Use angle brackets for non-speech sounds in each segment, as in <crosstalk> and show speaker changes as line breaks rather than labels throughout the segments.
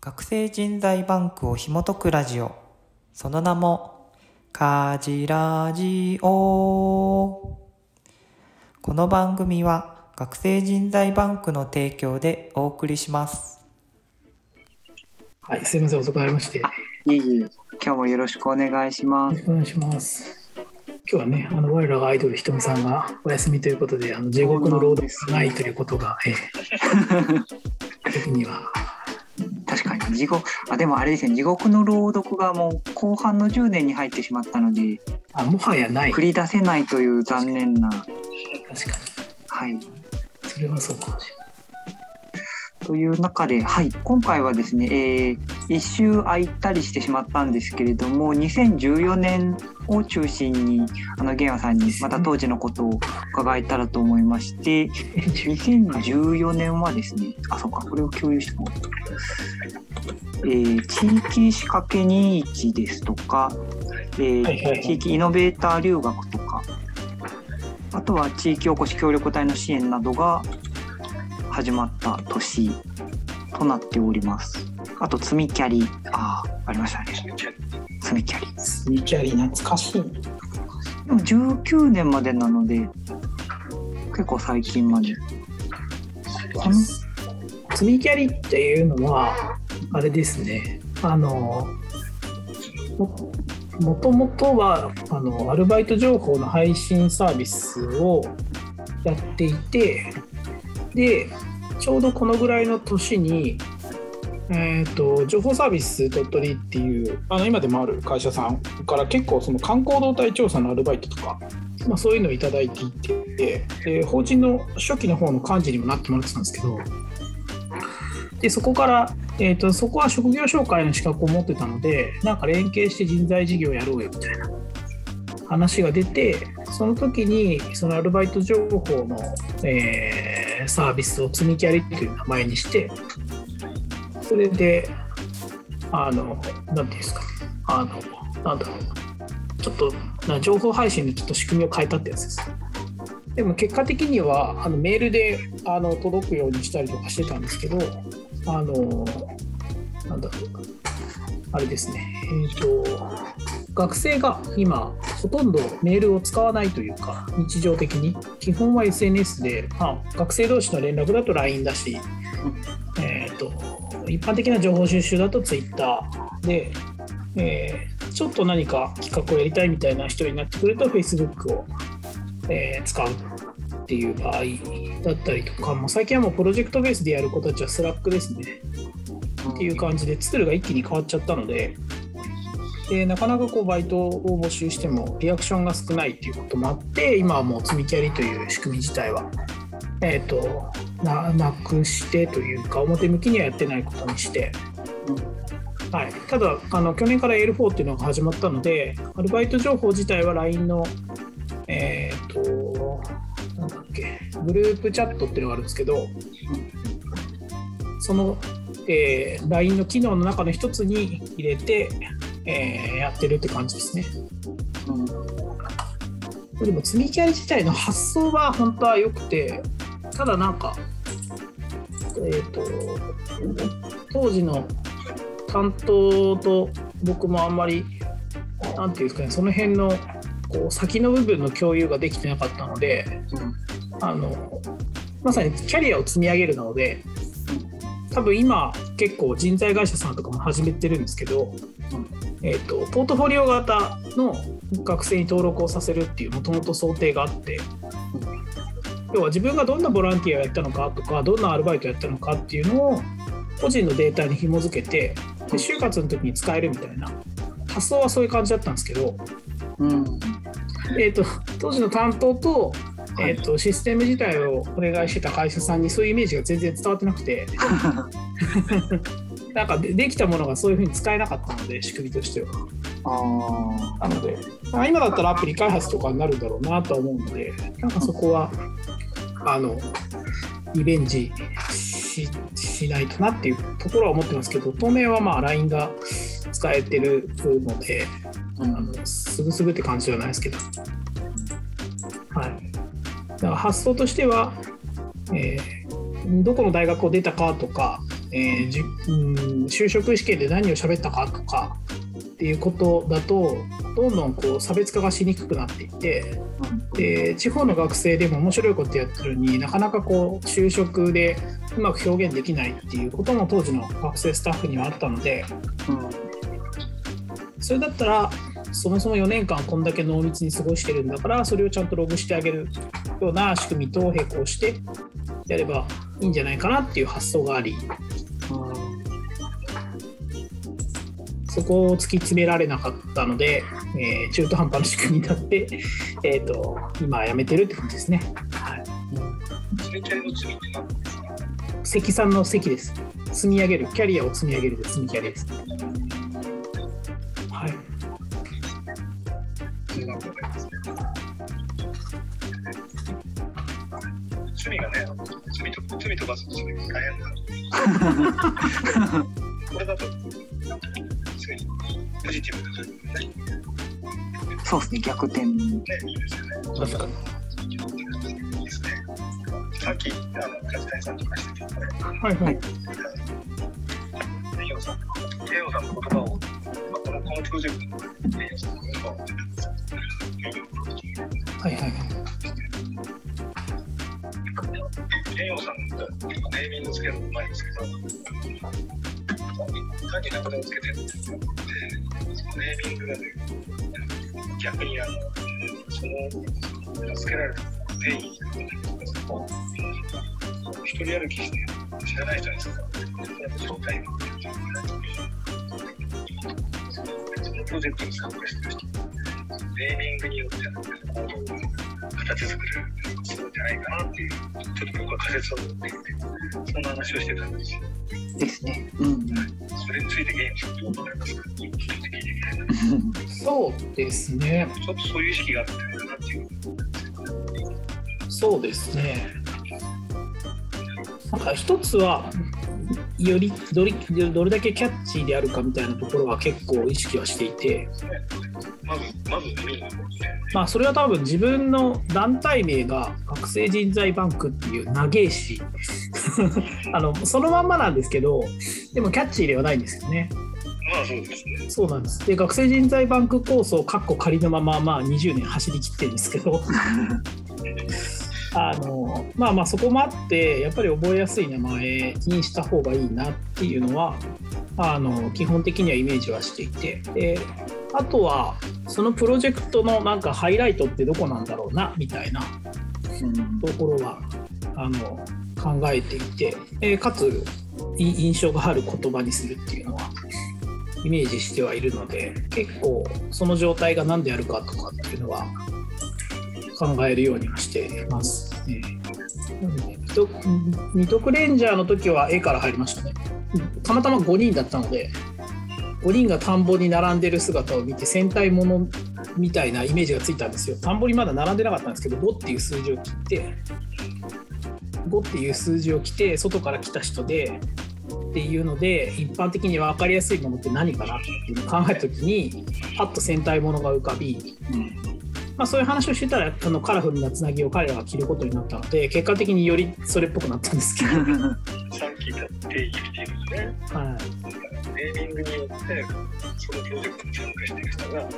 学生人材バンクを紐解くラジオその名もカジラジオこの番組は学生人材バンクの提供でお送りします
はい、すみません、遅くなりまして。よ
いえいえ、今日もよろしくお願いします。
ろしくお願いします。今日はね、あの我らがアイドルひとみさんがお休みということで、あの地獄の労働がないということが、ええ <laughs> 時には、
地獄、あ、でもあれですね、地獄の朗読がもう後半の10年に入ってしまったので、
あもはやない。
繰り出せないという残念な、
確か
はい。
に。それはそうかもしれない。
という中で、はい、今回はですね、えー一周空いたりしてしまったんですけれども、2014年を中心に、あの、ゲンワさんにまた当時のことを伺えたらと思いまして、2014年はですね、あ、そうか、これを共有してもら。えー地域仕掛け21ですとか、えー地域イノベーター留学とか、あとは地域おこし協力隊の支援などが始まった年となっております。あと、積みキャリ、ああ、ありましたね。積みキャリ。
スミキャリ懐かしい。
でも19年までなので、結構最近まで。この
スミキャリっていうのは、あれですね、あの、ももともとはあのアルバイト情報の配信サービスをやっていて、で、ちょうどこのぐらいの年に、えー、と情報サービス鳥取っていうあの今でもある会社さんから結構その観光動態調査のアルバイトとか、まあ、そういうのをいただいていてで法人の初期の方の幹事にもなってもらってたんですけどでそこから、えー、とそこは職業紹介の資格を持ってたのでなんか連携して人材事業やろうよみたいな話が出てその時にそのアルバイト情報の、えーサービスを積みキャリという名前にしてそれであの何ていうんですか。あのなんだろう。ちょっとな情報配信のちょっと仕組みを変えたってやつです。でも結果的にはあのメールであの届くようにしたりとかしてたんですけどあのなんだろう。あれですね。えっ、と学生が今ほとんどメールを使わないというか日常的に。基本は SNS で、まあ、学生同士の連絡だと LINE だし、えー、と一般的な情報収集だと Twitter で、えーちょっと何か企画をやりたいみたいな人になってくると Facebook を、えー使うっていう場合だったりとか。もう最近はもうプロジェクトベースでやる子たちは Slack ですね。っていう感じでツールが一気に変わっちゃったので。でなかなかこうバイトを募集してもリアクションが少ないっていうこともあって今はもう積みキャリという仕組み自体は、えー、とななくしてというか表向きにはやってないことにして、はい、ただあの去年から L4 っていうのが始まったのでアルバイト情報自体は LINE のえっ、となんだっけグループチャットっていうのがあるんですけどその、えー LINE の機能の中の一つに入れて、えーやってるって感じですね。
うん。
でも積みキャリ自体の発想は本当は良くてただなんかえっ、と当時の担当と僕もあんまりなんていうんですかねその辺のこう先の部分の共有ができてなかったのであのまさにキャリアを積み上げるので多分今結構人材会社さんとかも始めてるんですけど、えー、とポートフォリオ型の学生に登録をさせるっていうもともと想定があって要は自分がどんなボランティアをやったのかとかどんなアルバイトをやったのかっていうのを個人のデータに紐付けてで就活の時に使えるみたいな発想はそういう感じだったんですけど、
うん。
えー、と当時の担当と,、えー、とシステム自体をお願いしてた会社さんにそういうイメージが全然伝わってなくて <laughs> なんかでできたものがそういうふうに使えなかったので仕組みとしては。
あ
なので、まあ、今だったらアプリ開発とかになるんだろうなとは思うので、なんかそこは、あの、リベンジししないとなっていうところは思ってますけど、当面はまあ LINE が使えてるので、
ー
あのすぐすぐって感じじゃないですけど、はい。だから発想としては、えーどこの大学を出たかとか、えーじ、就職試験で何を喋ったかとかっていうことだとどんどんこう差別化がしにくくなっていってで地方の学生でも面白いことやってるのになかなかこう就職でうまく表現できないっていうことも当時の学生スタッフにはあったので
うん
それだったらそもそも4年間こんだけ濃密に過ごしてるんだからそれをちゃんとログしてあげるような仕組みと並行してやればいいんじゃないかなっていう発想があり。そこを突き詰められなかったので、えー中途半端な仕組みになって、えー、と今はやめてるって感じですね。はい、
積の積ですか
積算の積です。積み上げる、キャリアを積み上げるで積みキャリアです。はい。
趣味がね、罪と罪と罰の罪が大変だ。これだと、すごい。ポジティブですよね。
そうですね、逆転。
ね、い。い。ですよね。
確かに。
ですね。さっき、あの、梶谷さんとかしてて、
はい。はい。
レイオさん、レイオさんの言葉を、まあ、このこのプロジェクトのレイオさんの言葉を、
はい。はい。はい。
レイオさんがネーミングつけるのうまい。んですけど、単に名前をつけてるんで、そのネーミングがね、逆にあの、その、つけられた定義とかね一人歩きして知らない人にさ、状態になってるっていうのがそのプロジェクトに参加してる人、ネーミングによってなんか行動を形作るそうじゃないかなっていう、ちょっと僕は仮説を持っていて、そんな話をしてたんですよ。
ですね。うん。
それについてゲームどう思われますか。
そうですね。
ちょっとそういう意識があるんじゃないかなっていう。
そうですね。なんか一つは、よりどれどれだけキャッチーであるかみたいなところは結構意識はしていて、
まず、まず耳にね、
まあ、それは多分自分の団体名が学生人材バンクっていう長えし。<laughs> あのそのまんまなんですけどでもキャッチーではないんですよね。
まあそうですね。
そうなんです。で学生人材バンク構想かっこ仮のまま、まあ、20年走りきってるんですけど。<laughs> あのまあまあそこもあってやっぱり覚えやすい名前にした方がいいなっていうのはあの基本的にはイメージはしていて。であとはそのプロジェクトのなんかハイライトってどこなんだろうなみたいな
うん
ところはあの考えていて、えーかつい印象がある言葉にするっていうのはイメージしてはいるので結構その状態が何であるかとかっていうのは考えるようにはしてます、ね。なので二徳二徳レンジャーの時は絵から入りましたね。たまたま5人だったので5人が田んぼに並んでる姿を見て戦隊ものみたいなイメージがついたんですよ。田んぼにまだ並んでなかったんですけど5っていう数字を切って5っていう数字を来て外から来た人でっていうので一般的に分かりやすいものって何かなっていうのを考えた時にパッと戦隊ものが浮かび、まあ、そういう話をしてたらあのカラフルなつなぎを彼らが着ることになったので結果的によりそれっぽくなったんですけど、<laughs>
さっき言った定義っていね、
はい、
ネーミングによって、そのプロジェクトに参加している人が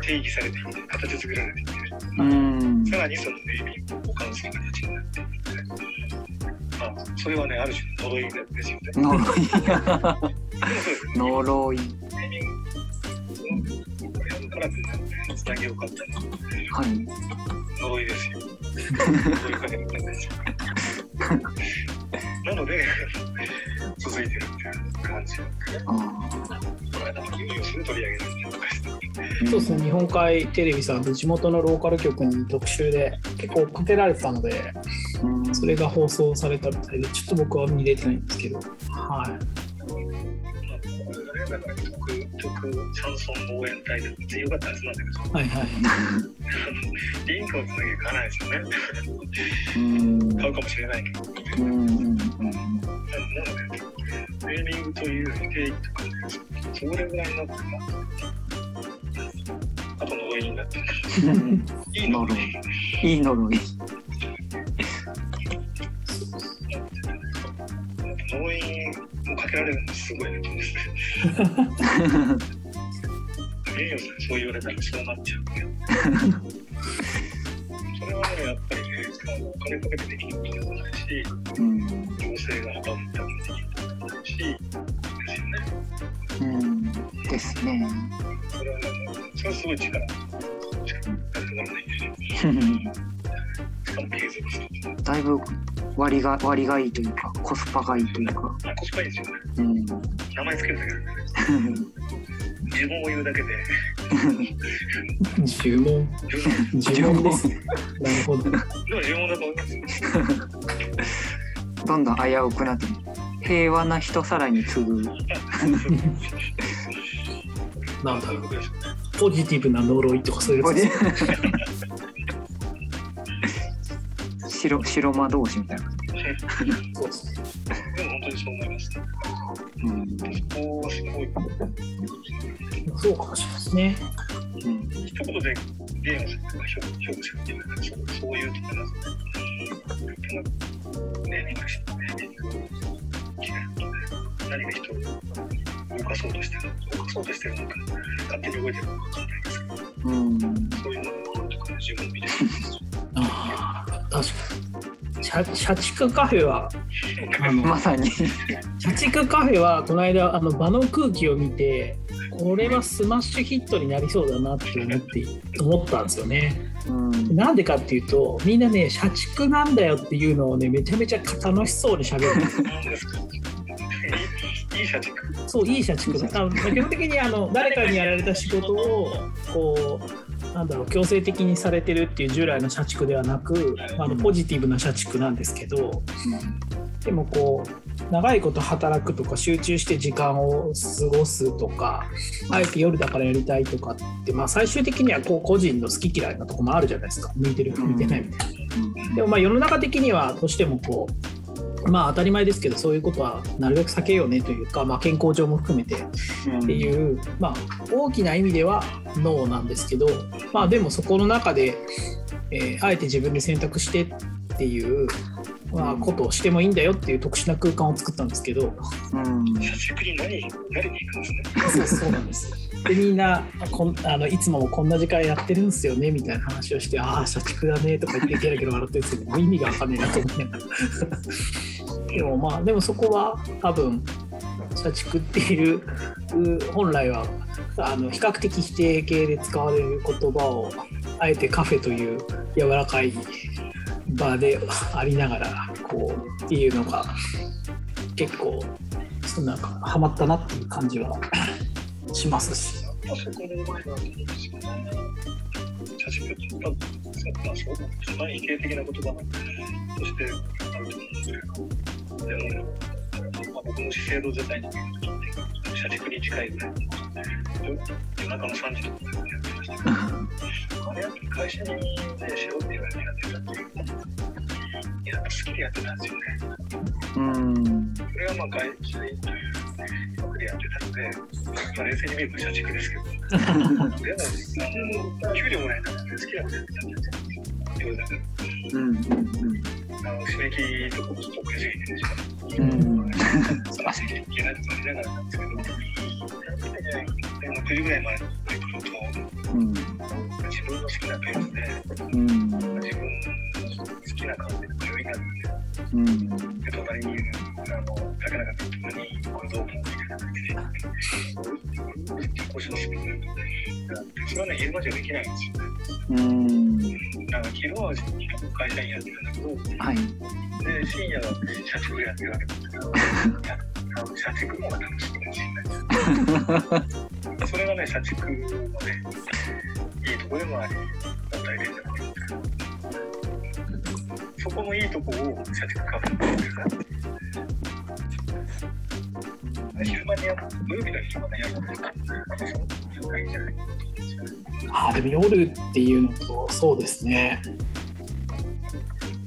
定義されていて、形作られていて、
うん。
さらにそのネーミングを保管する形になっているので、まあ、それはね、ある種の呪いですよね。
呪い。呪い。
ネーミング、これカラフルなつなぎを買ったり、
はい。
呪いですよ。<laughs> 呪いかけてたんですよ。なので、<laughs> 続いてるっていう感じ
そうですね日本海テレビさんと地元のローカル局に特集で結構かけられてたので
うん。
それが放送されたみたいでちょっと僕は見れてないんですけど。はい
れがね、だから曲、曲、シャンソン応援隊で、めっちゃ良かったやつなんだけど、
はいはい
リンクをつなげ買わないですよね。
うん。
買うかもしれないけど。
うん。うん。
なので、ネーミングという定義とかね、それぐらいになっても、あと呪いになってる。いいの
呪い。いい呪い。
けられるのすごいですね。名誉さんそう言われたらそうなっちゃ <laughs> うけど。それはね、やっぱりね、あのお金かけてできることでもないし、
うん
行政が阻むためにできることでもないし、ですよね。
うんですね。
それはね、それはすごい力。力にならないんでね。しかも継続する。
だいぶ割が割がいいというかコスパがいいというか。
あ、コスパいいですよね。
うん
名前つけるだけでね。<laughs> 自分を言うだけで、
呪文？呪文ですね。なるほど。
でも呪文だと思いますよ。
どんどん危うくなって平和な人さらに次ぐ。<laughs>
なんだろう
そういうことですよね。
ポジティブな呪いとかそういうやつですね。
白白魔同士みたいな。
そうですね。
でも本当にそう思います。
うん
そこはすごい。
そうかもしれないですね。
うん
一言でゲームさんとか評評価するっていうのはそうそういうと思いますね。ネーミングして、ネーミングを決めることで、何が人を動かそうとしてる動かそうとしてるのか、勝手に動いてるのかわかんないですけど、
うん
そういうのとかね、自分見てる。
ああ、確かに。社社畜カフェは、あの、
まさに。
社畜カフェは、この間、あの場の空気を見て、これはスマッシュヒットになりそうだなって思って、思ったんですよね。
うん
なんでかっていうと、みんなね、社畜なんだよっていうのをね、めちゃめちゃ楽しそうに喋るんですよ。
なんですかいい社畜。
そう、いい社畜基本的にあの誰かにやられた仕事を、こう、なんだろう、強制的にされてるっていう従来の社畜ではなく、あのポジティブな社畜なんですけど、でもこう、長いこと働くとか、集中して時間を過ごすとか、あえて夜だからやりたいとかって、まあ、最終的にはこう個人の好き嫌いなとこもあるじゃないですか、向いてる、向いてないみたいな。でもまあ世の中的にはどうしてもこうまあ当たり前ですけどそういうことはなるべく避けようねというか、まあ、健康上も含めてっていう、まあ、大きな意味ではノーなんですけど、まあ、でもそこの中で、えーあえて自分で選択してっていう、まあ、ことをしてもいいんだよっていう特殊な空間を作ったんですけど
うん。
そうそうなんです。でみんなこんあのいつもこんな時間やってるんですよねみたいな話をしてああ社畜だねとか言ってゲラゲラ笑ってるんですけどもう意味が分かんないなと思いながらでもまあでもそこは多分社畜っていう本来はあの比較的否定形で使われる言葉をあえてカフェという柔らかい場でありながらこうっていうのが結構なんかハマったなっていう感じはしますし。
まあ、そこの前なんですよね。社畜って多分、まあ、そう一番否定的な言葉としてあると思うんですけど、でも、まあ、僕も資生堂絶対に社畜に近いぐらいの、夜中の3時とかでやってましたけど、あれやっぱり会社に、ね、しろって言われてやってたっていうか、いや、好きでやってたんですよね。
うん
それはまあ外社員という役でやってたので、まあ、冷静に見ると社畜ですけど、でも、あの給料もらえなくて好きなことやってたんですよ。夜だから
うんうん
あの締め切りとかもちょっと稼いでるし、
うん
稼ぎいけないとか言いながらなんですけど、やっぱりね、でも9時ぐらいまで来ると、
うん
自分の好きなペースで、
うん
自分の好きな感じで余裕があるん。で、
うん。
で隣にいるあの竹中君とかにこれどう思うみたいな感じで腰の締めてるそれはね昼間じゃできないん。ですよね
うん。
なん。か昼間は会社員やってたん。だけど
はい
で深夜は社畜やってるわけですけど社畜の方が楽しいかもしれないそれがね社畜のねいいとこでもあり大変でもあるん。ですけどそこのいいとこを社畜カフェにしてる昼間にやる土曜日の昼間にやるんですかそういういいじゃない
あでも夜っていうのとそうですね。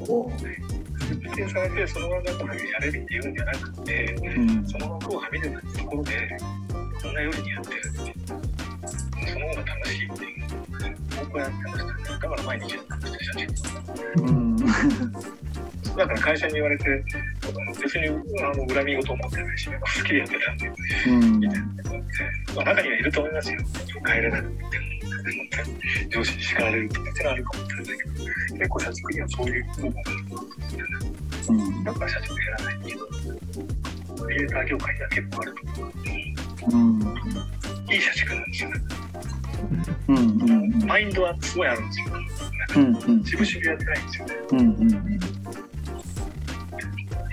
こ
設定されてその枠をやれるっていうんじゃなくて
うん。
その枠をはみ出たところでこんな夜にやってる僕はやってましたねだから毎日やってました社畜
うん。
だから会社に言われて、別にあの恨み事を持ってないし、好きでやってたん。で、
うん。
みたいな、まあ、中にはいると思いますよ。帰れなくて、上司に叱られるとかってのはあるかもしれないけど、結構社畜にはそういう部分があると思うん。ですよね。
うん。
だから社畜やらないけど、クリエイター業界には結構あると思う。
うん。
いい社畜なん。ですよね。
うんうん
マインドはすごいあるんですよ。
うんうん
渋々やってないんですよね。
うんうん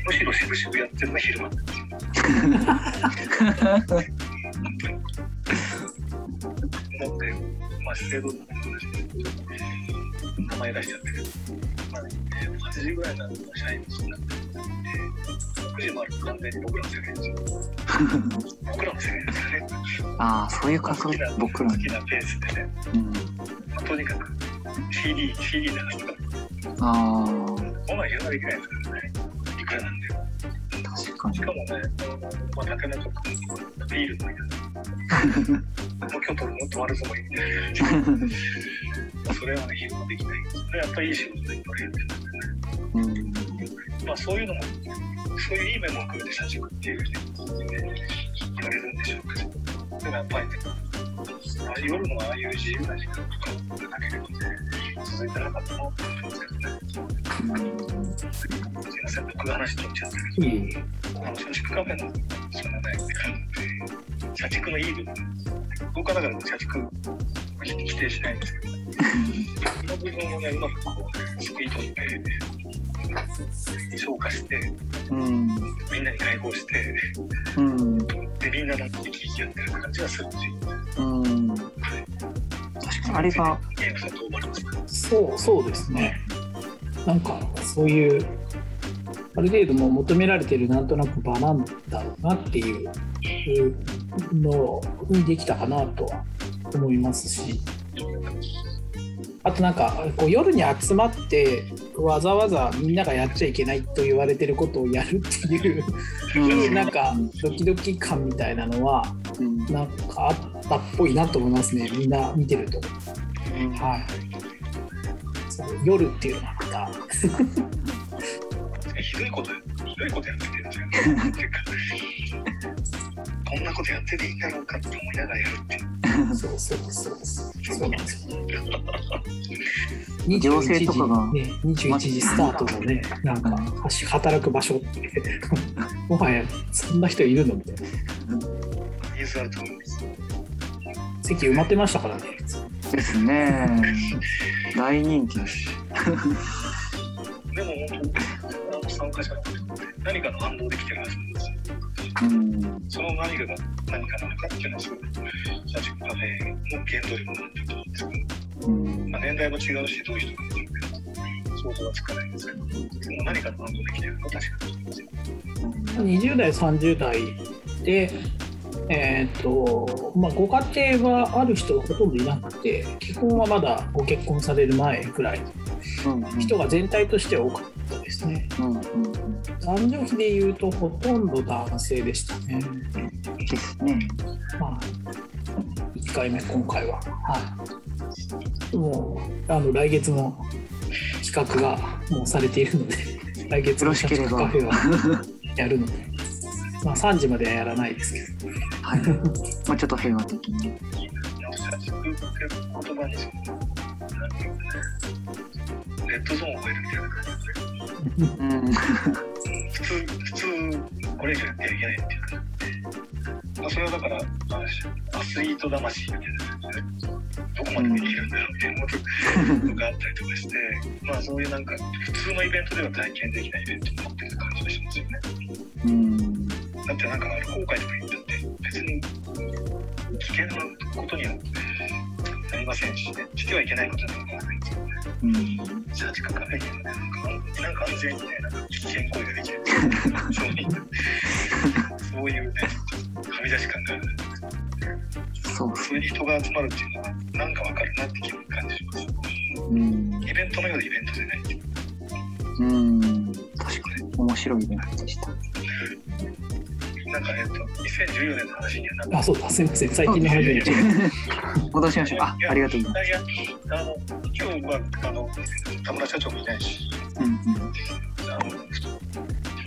むしろ渋々やってるのが昼間なんですよ。思って、まあ、資生堂の話で名前出しちゃったけど、まあね、8時ぐらいになると社員になって、6時もあると完全に僕らの世界ですよ。僕らの世界ですよね。
ああそういう感覚
好きな
僕らに
好きなペースでね、
うん
まあとにかく CD、CD 流すとか、
ああ
こんなんやらないけないですからね。いくらなんでも。
確かに
しかもね、まあ、竹のとかビールとか、もう今日取るの止まるぞもいいみたいな。それはね、昼間できない。それやっぱりいい仕事でいっぱいやってるんですよね。
うん
まあそういうのも、そういういい面も含めて社畜っていうふうに言われるんでしょうけど、でもやっぱりね、夜のああいう自由な時間とかがなければね、続いてなかったなって思うんですけどね。すいません、僕が話取っちゃったけど。
いい
あの社畜カフェのそのね、社畜のいい部分、僕はだから社畜否定しないんですけど、その部分をね、うまくこう、すくい取って、消化して、
うん。
みんなに解放して、
うん。
で、みんなの生き生きやってる感じがするし、
うん。確かにあれが
そうそうですね。なんかそういうある程度もう求められてるなんとなく場なんだろうなっていうのにできたかなとは思いますしあとなんかこう夜に集まってわざわざみんながやっちゃいけないと言われてることをやるっていう
うん
なんかドキドキ感みたいなのは
うん
なんかあったっぽいなと思いますねみんな見てると。はい。そう夜っていうのはまた、
ひどいこと、ひどいことやっててるんですよね。<laughs> こんなことやってていいんだろうかって思いながらやるっていう。
そうそうそうそうなんですよ。
行政とかが
ね、21時スタートのね、なんか働く場所って、もはやそんな人いるのみたいな。席埋まってましたからね。
ですね大人気です
でも参加者って何かの反応できてるはずなんですよ。
うん。
その何かが何かなのかっていうのはすごい、社畜カフェの原動力になってると思うんですけど、
うん。
まあ、年代も違うし、どういう人かも違うけど、想像はつかないんですけど、でも何かの反応できてるのは確かにそうですよ。
20代、30代で、えーとまあ、ご家庭がある人がほとんどいなくて、基本はまだご結婚される前ぐらい
うん
人が全体として多かったですね。
うんうん
男女比で言うとほとんど男性でしたね。
ですね。
まあ、1回目、今回は。はい、もうあの来月の企画がもうされているので、<laughs> 来月の社畜カフェはやるので、まあ、3時まではやらないですけど。
はい。<laughs> まあちょっと平和的に <laughs>
レッドゾーンを超えるみたいな感じで、
うん
普通、普通、これ以上やってはいけないっていうか、まあ、それはだから、まあアスリート魂みたいな感じで、どこまでできるんだろうみたいなことがあったりとかして、まあそういうなんか、普通のイベントでは体験できないイベントになってる感じがしますよね。
うん
だってなんか、後悔とか言ったって、別に危険なことにはなりませんしね、してはいけないことにはならないんですよね。
うん
社畜カフェにはね、なんか、なんか安全にね、なんか危険行為ができる。そういうそういうね、はみ出し感がある。
そう
普通に人が集まるっていうのは、なんかわかるなって気分感じします。
うん
イベントのようなイベントでないう
ん確かに面白いイベントでした <laughs>
なんか、えっと、2014年の話にはな
あ、そうだ、すみません、最近の話に。<laughs>
戻しましょうあありがとうござい
いやいや、あの、今日は、あの、田村社長もいないし、
ますうん
ああの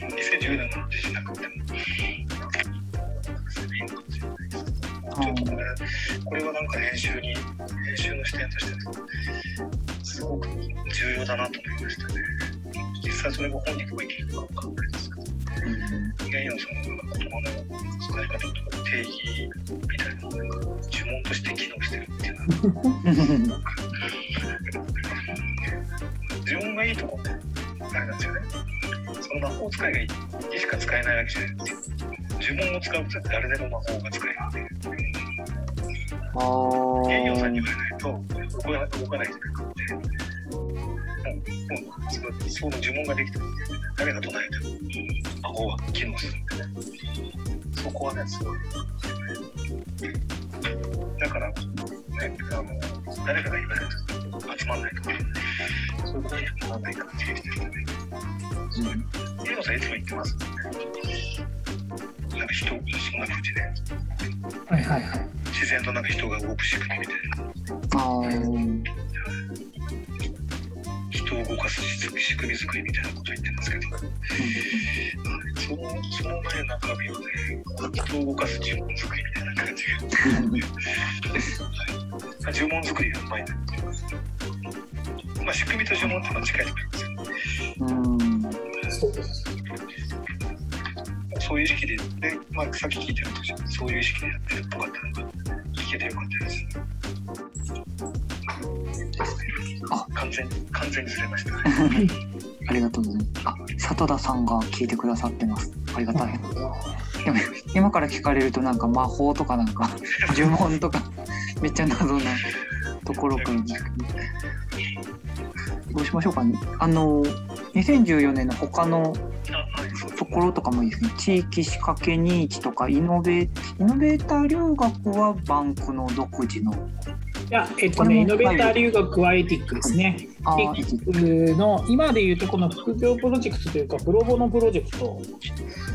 2010年の地震なくても、ちょっとこれ、これはなんか編集に、編集の視点として、すごく重要だなと思いましたね。実際それが本人が生きるかわかんないですけど、ゲンヨンさんの言葉の使い方とか定義みたいなのが呪文として機能してるっていうのは、呪文がいいとこってあれなんですよね。その魔法使いがいいしか使えないわけじゃないです。呪文を使うと誰でも魔法が使えるっていう。営業さんに言われないと動かない動かないじゃなくて、もうもうそのその呪文ができてるんで、誰が唱えても魔法は機能するんでね。そこはね、すごい。だから、ね、あの誰かが言わないと集まんないとか、そういうことにはならないかもしれないですね。営業さんいつも言ってますね。なんか人、そんな風にね、
はいはいはい。
自然となんか人が動く仕組みみたいな。
あー
人を動かす仕組み作りみたいなことを言ってますけど、そのその前の中身はね、人を動かす呪文作りみたいな感じが、呪文作りがうまいなって言います。まあ、仕組みと呪文ってのは近いと思いますよ。
うん
そうです。
そういう意識で、でまあ、さっき聞いてると、そういう意識でやってるっぽかったのが、聞けてよかったです。あ完全に、完全にずれましたね。<laughs>
ありがとうございます。あ、里田さんが聞いてくださってます。ありがたい。でも今から聞かれるとなんか魔法とかなんか <laughs> 呪文とかめっちゃ謎なところからどうしましょうかね。あの2014年の他のところとかもいいですね。地域仕掛け21とかイノベイイノベーター留学はバンクの独自の。
いや、えっとね、イノベーター留学はエティックですね。
あ
エティックの今で言うとこの副業プロジェクトというかプロボノプロジェクト。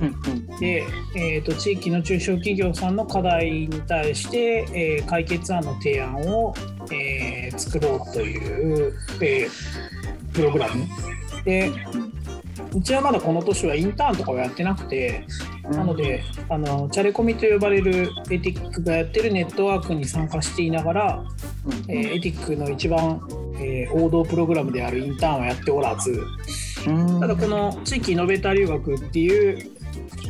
うんうん。
で、えー、と地域の中小企業さんの課題に対して、えー解決案の提案を、えー作ろうという、えープログラム。でうちはまだこの年はインターンとかはやってなくて
うん。
なのであのチャレコミと呼ばれるエティックがやってるネットワークに参加していながら、
うん。
えーエティックの一番、えー王道プログラムであるインターンはやっておらず
うん。
ただこの地域イノベーター留学っていう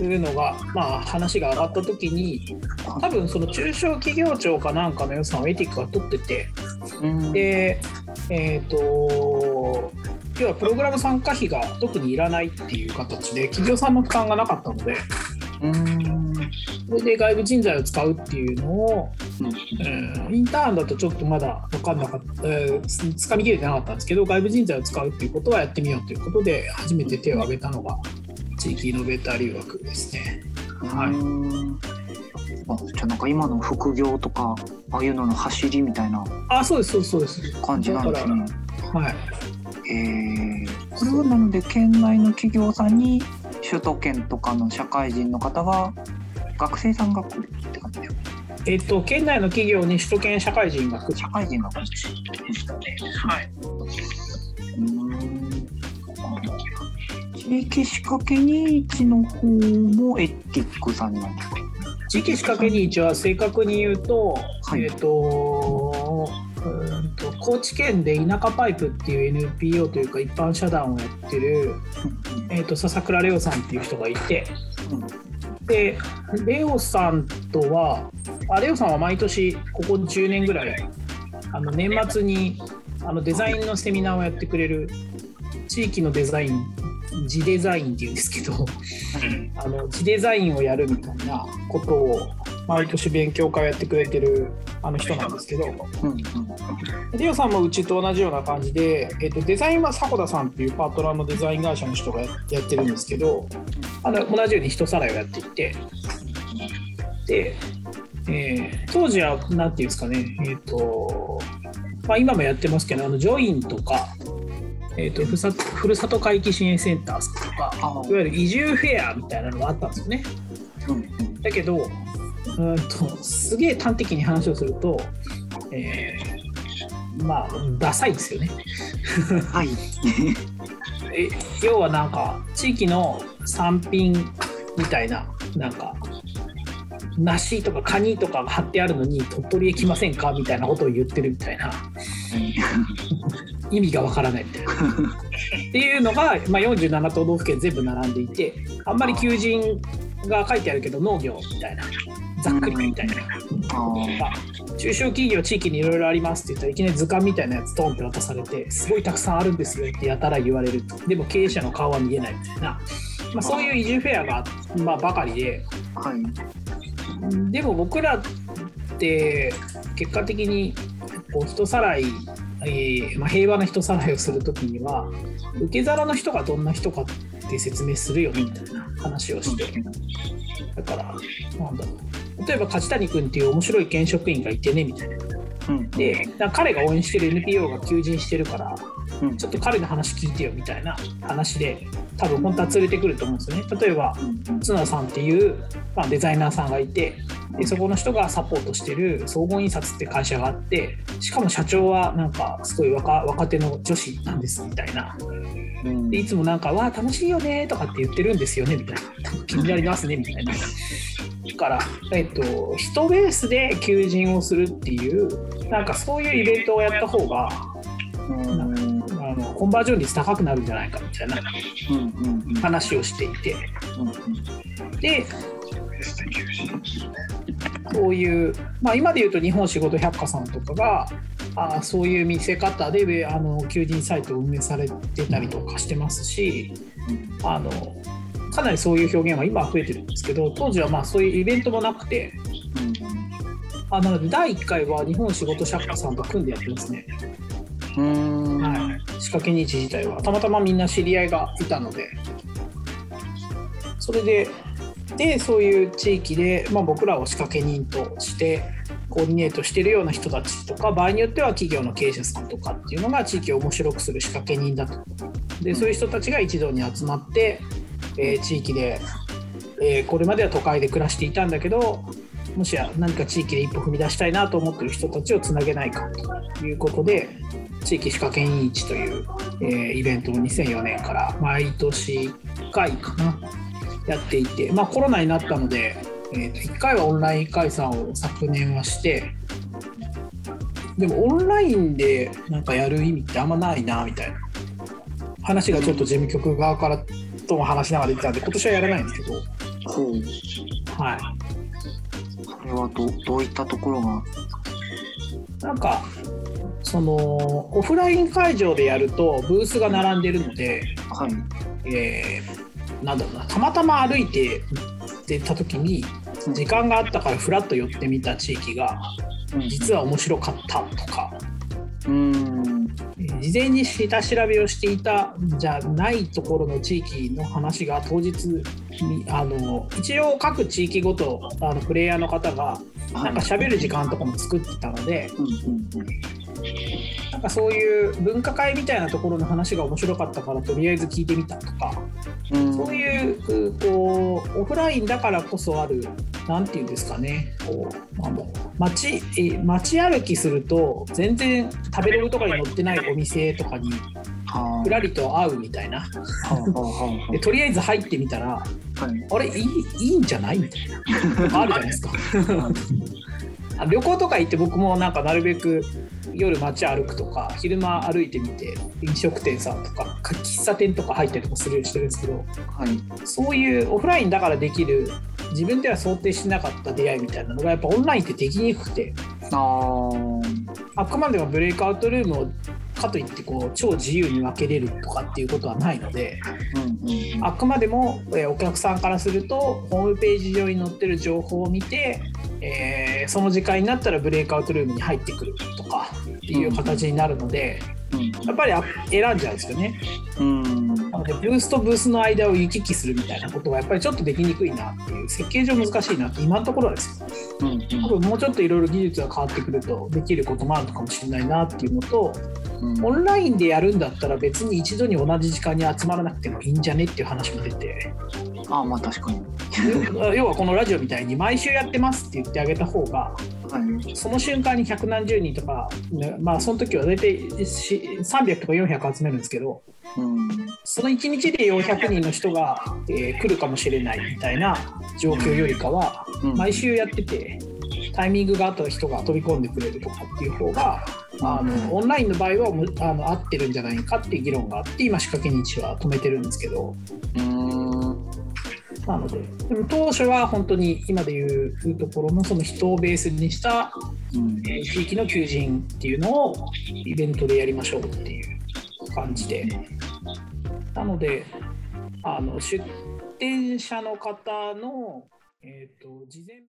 のが、まあ、話が上がった時に多分その中小企業庁かなんかの予算をエティックが取ってて
うん。
でえっ、と要はプログラム参加費が特にいらないっていう形で企業さんの負担がなかったので
うん
それで外部人材を使うっていうのを、
うん
うんインターンだとちょっとまだ分かんなかった、えーつつかみきれてなかったんですけど外部人材を使うっていうことはやってみようということで初めて手を挙げたのが地域イノベーター留学ですね。はい
うんあじゃあなんか今の副業とかああいうのの走りみたいな
あそうですそうですそうです。
感じなんですね。
はい
えー、これはなので県内の企業さんに首都圏とかの社会人の方が学生さんが来るって感じですか
えっと県内の企業に首都圏社会人が来る
社会人が来る
でしたね。はい。
うん。地域仕掛け21の方もエティックさんなんですか？
地域仕掛けに一は正確に言うと、
はい。
えっ、と高知県で田舎パイプっていう NPO というか一般社団をやってる、えっと笹倉レオさんっていう人がいてでレオさんとはあレオさんは毎年ここ10年ぐらいあの年末にあのデザインのセミナーをやってくれる地域のデザイン自デザインっていうんですけどあの自デザインをやるみたいなことを毎年勉強会をやってくれてるあの人なんですけど。
うんうん。
リオさんもうちと同じような感じで、えっとデザインは迫田さんっていうパートナーのデザイン会社の人がややってるんですけどあの同じように人さらいをやっていて。で、えー当時は何ていうんですかねえっ、と、まあ、今もやってますけどあのジョインとか、えー、とふさふるさと回帰支援センターとか
あ
いわゆる移住フェアみたいなのがあったんですよね。
うんうん。
だけど、うーんとすげえ端的に話をすると、えーまあ、ダサいですよね。
はい <laughs>
え要はなんか地域の産品みたいななんか梨とかカニとかが貼ってあるのに鳥取へ来ませんかみたいなことを言ってるみたいな意味がわからないみたいな。っていうのが、まあ、47都道府県全部並んでいてあんまり求人が書いてあるけど農業みたいなざっくりみたい。な。
あ
中小企業地域にいろいろありますって言ったらいきなり図鑑みたいなやつドンって渡されてすごいたくさんあるんですよってやたら言われるとでも経営者の顔は見えないみたいな、まあ、そういう移住フェアが、まあ、ばかりで。
あはい。
でも僕らって結果的にこう人さらい、えーまあ、平和な人さらいをするときには受け皿の人がどんな人かって説明するよねみたいな話をして。だからなんだろう例えば梶谷君っていう面白い現職員がいてねみたいな。
うん。
で彼が応援してる NPO が求人してるから
うん。
ちょっと彼の話聞いてよみたいな話で多分本当は連れてくると思うんですよね。例えば
うん
角さんっていう、まあ、デザイナーさんがいてでそこの人がサポートしてる総合印刷って会社があってしかも社長はなんかすごい若若手の女子なんですみたいな。
うん
でいつもなんか「わあ楽しいよね」とかって言ってるんですよねみたいな「気になりますね」みたいな。だから、えっと、人ベースで求人をするっていうなんかそういうイベントをやった方が
うん。うん
あのコンバージョン率高くなるんじゃないかみたいな
うんうん
話をしていて。で
ベスト求人ですね。
そういう、まあ、今で言うと日本仕事百科さんとかがあそういう見せ方であの求人サイトを運営されてたりとかしてますしあのかなりそういう表現は今は増えてるんですけど当時はまあそういうイベントもなくてあなので第1回は日本仕事百科さんと組んでやってますね、
うんうん。
はい、仕掛け日自体は。たまたまみんな知り合いがいたので。それででそういう地域で、まあ、僕らを仕掛け人としてコーディネートしてるような人たちとか場合によっては企業の経営者さんとかっていうのが地域を面白くする仕掛け人だとでそういう人たちが一堂に集まって、えー地域で、えーこれまでは都会で暮らしていたんだけどもしや何か地域で一歩踏み出したいなと思ってる人たちをつなげないかということで地域仕掛け人市という、えーイベントを2004年から毎年1回かなやっていて、まあ、コロナになったので、えーと1回はオンライン開催を昨年はしてでもオンラインでなんかやる意味ってあんまないなみたいな。話がちょっと事務局側からとも話しながら言ってたんで今年はやらないんですけど、
ほう
はい、
それはどどういったところが？
なんかそのオフライン会場でやるとブースが並んでるので、
はい。
えーなんだろうなたまたま歩いてってた時に時間があったからふらっと寄ってみた地域が実は面白かったとか、
うん。
えー事前に下調べをしていたんじゃないところの地域の話が当日にあの一応各地域ごとあのプレイヤーの方がなんか喋る時間とかも作ってたので、なんかそういう分科会みたいなところの話が面白かったからとりあえず聞いてみたとか、
うん。
そういうこうオフラインだからこそあるなんていうんですかね。こうなんだろう街え街歩きすると全然食べログとかに載ってないお店とかに
は
ふらりと会うみたいな。でとりあえず入ってみたら
あはい。
あれいいいいんじゃないみたいな。あるじゃないですか。<laughs> あ旅行とか行って僕もなんかなるべく夜街歩くとか昼間歩いてみて飲食店さんとか喫茶店とか入ったりとかするようにしてるんですけど
はい。
そういうオフラインだからできる自分では想定しなかった出会いみたいなのがやっぱオンラインってできにくくて
あー。
あくまでもブレイクアウトルームをかといってこう超自由に分けれるとかっていうことはないので
うんうんうん。
あくまでもえーお客さんからするとホームページ上に載ってる情報を見て、えーその時間になったらブレイクアウトルームに入ってくるとかっていう形になるのでやっぱりあ選んじゃうんですよね。
うん。うん
なのでブースとブースの間を行き来するみたいなことがやっぱりちょっとできにくいなっていう設計上難しいなって今のところはですよ。
うん。
多分もうちょっといろいろ技術が変わってくるとできることもあるのかもしれないなっていうのと
うん。
オンラインでやるんだったら別に一度に同じ時間に集まらなくてもいいんじゃねっていう話も出て。
あーまあ確かに <laughs>
要はこのラジオみたいに毎週やってますって言ってあげた方が
はい。
その瞬間に百何十人とか、ねまあその時は大体し300とか400集めるんですけど
うん。
その1日で400人の人が、えー来るかもしれないみたいな状況よりかは
うん
毎週やっててタイミングがあった人が飛び込んでくれるとかっていう方があのオンラインの場合はむあの合ってるんじゃないかっていう議論があって今仕掛け日は止めてるんですけど
うん。
なのででも当初は本当に今でいうところのその人をベースにした
うん。
えー地域の求人っていうのをイベントでやりましょうっていう感じでなのであの出店者の方の、えー、と事前